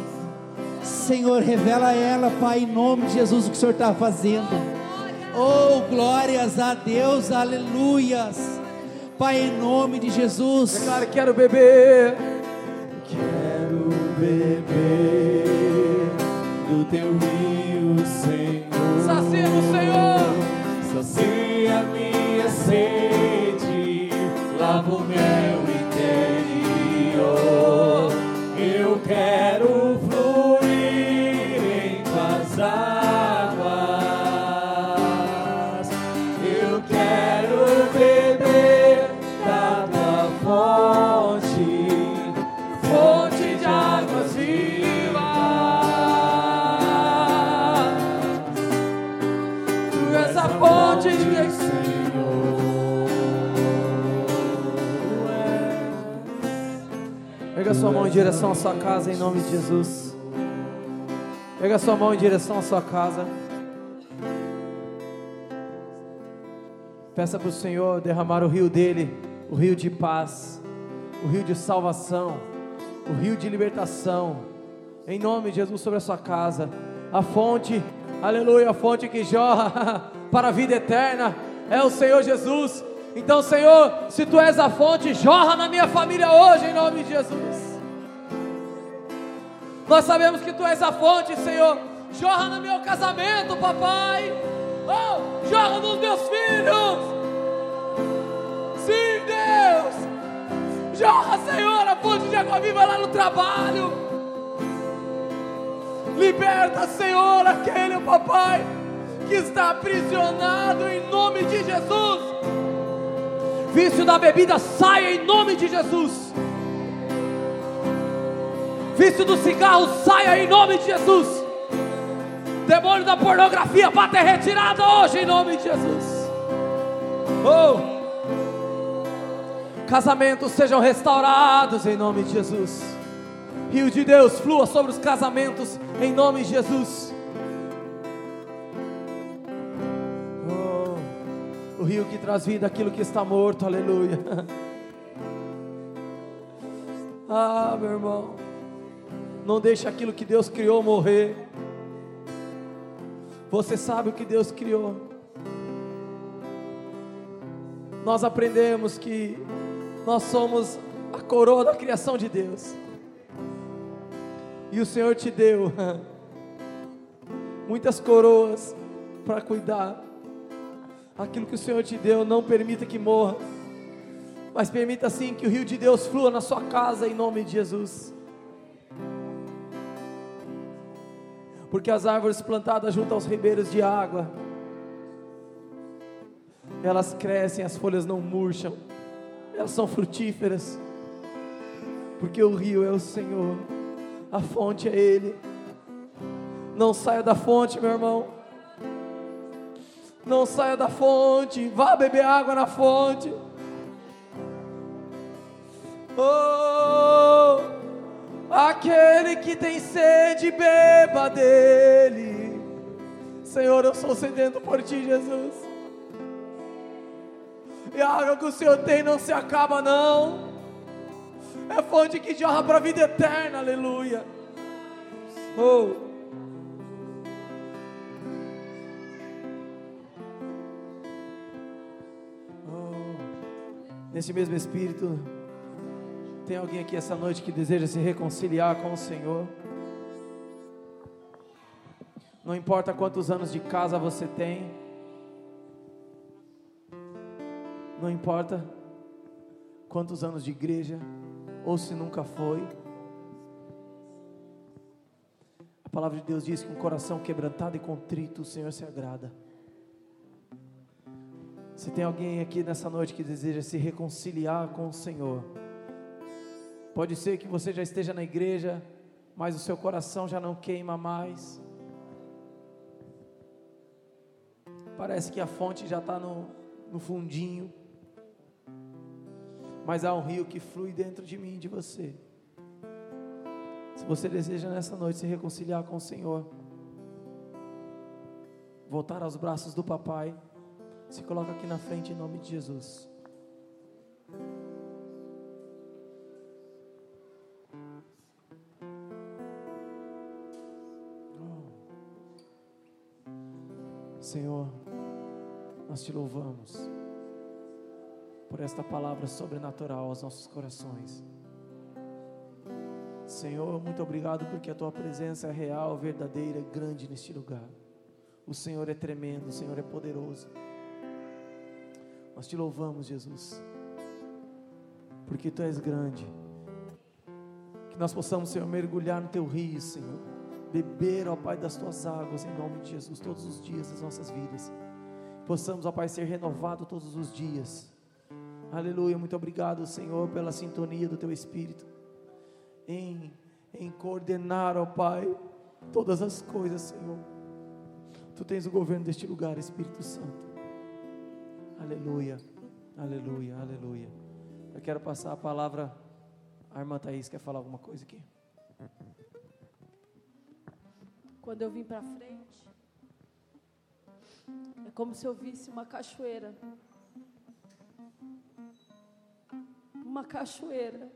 Senhor, revela a ela, Pai, em nome de Jesus, o que o Senhor está fazendo. Oh, glórias a Deus, aleluias. Pai, em nome de Jesus. Declare, quero beber. Beber do teu rio, Senhor. Sacia direção à sua casa em nome de Jesus. Pega sua mão em direção à sua casa. Peça para o Senhor derramar o rio dele, o rio de paz, o rio de salvação, o rio de libertação, em nome de Jesus sobre a sua casa. A fonte, aleluia, a fonte que jorra *laughs* para a vida eterna é o Senhor Jesus. Então, Senhor, se tu és a fonte, jorra na minha família hoje, em nome de Jesus. Nós sabemos que tu és a fonte, Senhor. Jorra no meu casamento, papai. Oh, jorra nos meus filhos. Sim, Deus. Jorra, Senhor, a fonte de água viva lá no trabalho. Liberta, Senhor, aquele, papai, que está aprisionado em nome de Jesus. Vício da bebida saia em nome de Jesus. Vício do cigarro saia em nome de Jesus. Demônio da pornografia para ter retirada hoje em nome de Jesus. Oh! Casamentos sejam restaurados em nome de Jesus. Rio de Deus flua sobre os casamentos em nome de Jesus. Oh, o rio que traz vida aquilo que está morto, aleluia. *laughs* Ah, meu irmão, não deixe aquilo que Deus criou morrer. Você sabe o que Deus criou. Nós aprendemos que nós somos a coroa da criação de Deus. E o Senhor te deu *laughs* muitas coroas para cuidar. Aquilo que o Senhor te deu, não permita que morra. Mas permita sim que o rio de Deus flua na sua casa em nome de Jesus. Porque as árvores plantadas junto aos ribeiros de água, elas crescem, as folhas não murcham, elas são frutíferas. Porque o rio é o Senhor, a fonte é Ele. Não saia da fonte, meu irmão. Não saia da fonte, vá beber água na fonte. Oh, aquele que tem sede, beba dele. Senhor, eu sou sedento por ti, Jesus. E a água que o Senhor tem não se acaba, não. É fonte que jorra para a vida eterna, aleluia. Oh. oh. Nesse mesmo espírito, tem alguém aqui essa noite que deseja se reconciliar com o Senhor? Não importa quantos anos de casa você tem, não importa quantos anos de igreja, ou se nunca foi. A palavra de Deus diz que um coração quebrantado e contrito, o Senhor se agrada. Se tem alguém aqui nessa noite que deseja se reconciliar com o Senhor, pode ser que você já esteja na igreja, mas o seu coração já não queima mais. Parece que a fonte já está no, no fundinho mas há um rio que flui dentro de mim e de você. Se você deseja nessa noite se reconciliar com o Senhor, voltar aos braços do Papai, se coloca aqui na frente em nome de Jesus. Senhor, nós te louvamos por esta palavra sobrenatural aos nossos corações. Senhor, muito obrigado porque a tua presença é real, verdadeira, grande neste lugar. O Senhor é tremendo, o Senhor é poderoso. Nós te louvamos, Jesus, porque tu és grande. Que nós possamos, Senhor, mergulhar no teu rio, Senhor. Beber, ó Pai, das tuas águas, em nome de Jesus, todos os dias das nossas vidas. Possamos, ó Pai, ser renovado todos os dias Aleluia, muito obrigado, Senhor, pela sintonia do Teu Espírito, em, em coordenar, ó Pai, todas as coisas, Senhor. Tu tens o governo deste lugar, Espírito Santo. Aleluia, aleluia, aleluia. Eu quero passar a palavra. A irmã Thaís quer falar alguma coisa aqui? Quando eu vim para frente, é como se eu visse uma cachoeira uma cachoeira.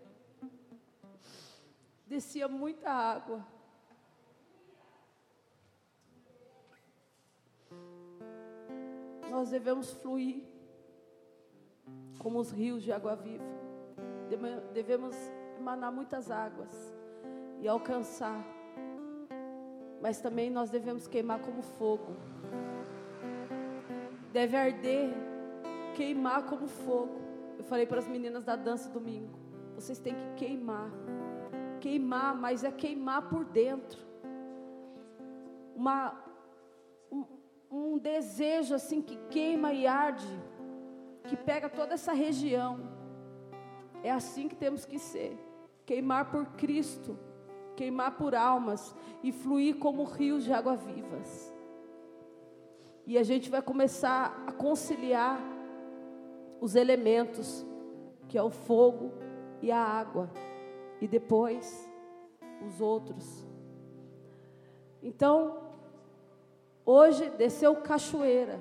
Descia muita água. Nós devemos fluir como os rios de água viva. Devemos emanar muitas águas e alcançar. Mas também nós devemos queimar como fogo. Deve arder, queimar como fogo. Eu falei para as meninas da dança domingo: vocês têm que queimar. Queimar, mas é queimar por dentro. Uma, um, um desejo assim que queima e arde, que pega toda essa região. É assim que temos que ser. Queimar por Cristo, queimar por almas e fluir como rios de água vivas. E a gente vai começar a conciliar os elementos, que é o fogo e a água, e depois os outros. Então, hoje desceu cachoeira.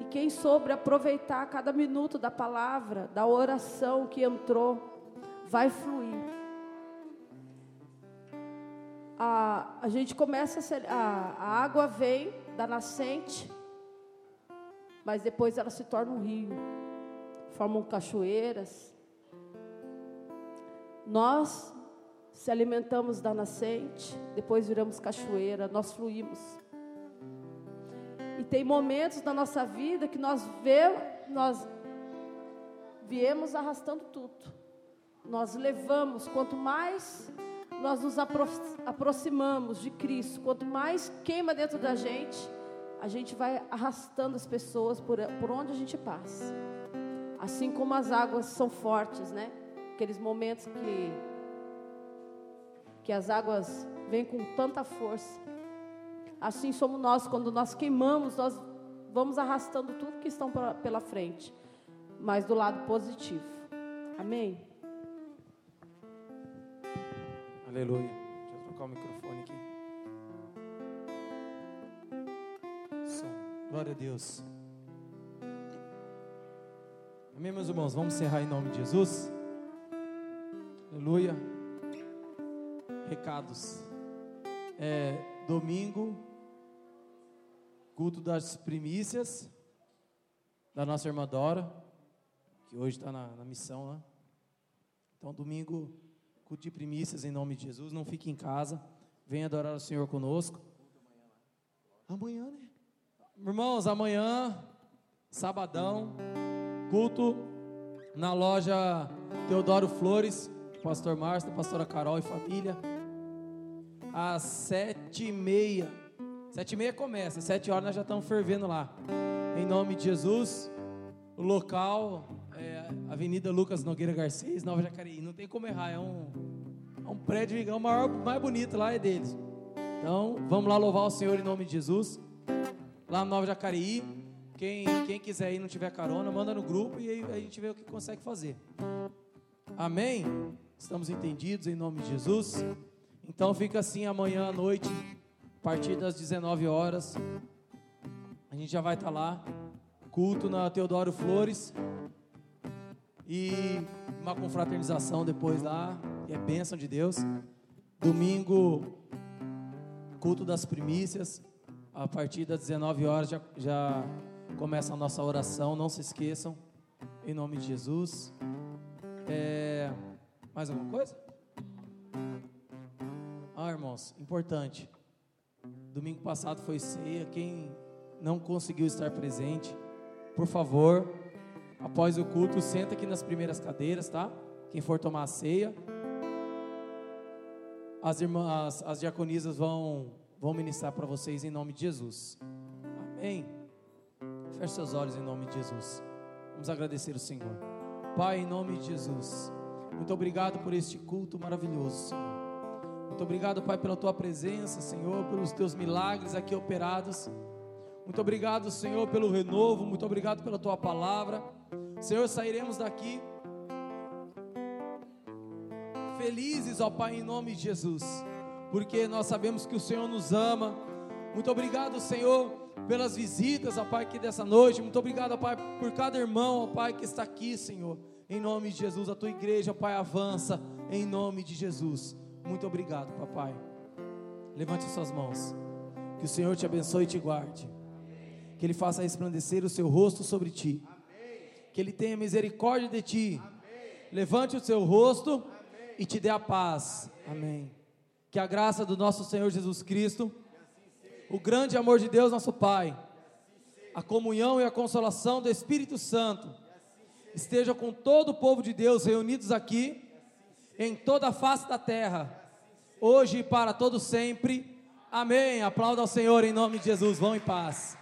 E quem soube aproveitar cada minuto da palavra, da oração que entrou, vai fluir. A, a gente começa, a, a água vem da nascente, mas depois ela se torna um rio, formam cachoeiras. Nós se alimentamos da nascente, depois viramos cachoeira, nós fluímos. E tem momentos na nossa vida que nós vemos, nós viemos arrastando tudo. Nós levamos, quanto mais nós nos apro aproximamos de Cristo, quanto mais queima dentro da gente, a gente vai arrastando as pessoas por, por onde a gente passa. Assim como as águas são fortes, né? Aqueles momentos que, que as águas vêm com tanta força. Assim somos nós, quando nós queimamos, nós vamos arrastando tudo que estão pela frente, mas do lado positivo. Amém? Aleluia. Deixa eu trocar o microfone aqui. Glória a Deus. Amém, meus irmãos? Vamos encerrar em nome de Jesus. Aleluia. Recados. É, domingo, culto das primícias da nossa irmã Dora, que hoje está na, na missão, né? Então, domingo, culto de primícias em nome de Jesus. Não fique em casa. Venha adorar o Senhor conosco. Amanhã, né? Irmãos, amanhã, sabadão, culto na loja Teodoro Flores, pastor Márcio, pastora Carol e família. Às sete e meia. Sete e meia começa, sete horas nós já estamos fervendo lá. Em nome de Jesus, o local é Avenida Lucas Nogueira Garcês, Nova Jacareí. Não tem como errar, é um, é um prédio, é o maior, mais bonito lá, é deles. Então, vamos lá louvar o Senhor em nome de Jesus. Lá no Nova Jacareí. Quem, quem quiser ir não tiver carona, manda no grupo e aí a gente vê o que consegue fazer. Amém? Estamos entendidos em nome de Jesus. Então fica assim amanhã à noite, a partir das 19 horas. A gente já vai estar lá. Culto na Teodoro Flores. E uma confraternização depois lá, que é bênção de Deus. Domingo, culto das primícias. A partir das 19 horas já, já começa a nossa oração. Não se esqueçam. Em nome de Jesus. É, mais alguma coisa? Ah, irmãos, importante. Domingo passado foi ceia. Quem não conseguiu estar presente, por favor, após o culto, senta aqui nas primeiras cadeiras, tá? Quem for tomar a ceia. As irmãs, as diaconisas vão, vão ministrar para vocês em nome de Jesus. Amém. Feche seus olhos em nome de Jesus. Vamos agradecer o Senhor. Pai, em nome de Jesus. Muito obrigado por este culto maravilhoso, Senhor. Muito obrigado, Pai, pela tua presença, Senhor, pelos teus milagres aqui operados. Muito obrigado, Senhor, pelo renovo. Muito obrigado pela tua palavra. Senhor, sairemos daqui felizes, ó Pai, em nome de Jesus, porque nós sabemos que o Senhor nos ama. Muito obrigado, Senhor, pelas visitas, ó Pai, aqui dessa noite. Muito obrigado, ó Pai, por cada irmão, ó Pai, que está aqui, Senhor. Em nome de Jesus, a tua igreja, ó Pai, avança em nome de Jesus. Muito obrigado, papai. Levante suas mãos. Que o Senhor te abençoe e te guarde. Que Ele faça resplandecer o seu rosto sobre ti. Que Ele tenha misericórdia de ti. Levante o seu rosto e te dê a paz. Amém. Que a graça do nosso Senhor Jesus Cristo, o grande amor de Deus, nosso Pai, a comunhão e a consolação do Espírito Santo, esteja com todo o povo de Deus reunidos aqui, em toda a face da terra, hoje e para todo sempre. Amém. Aplauda ao Senhor em nome de Jesus. Vão em paz.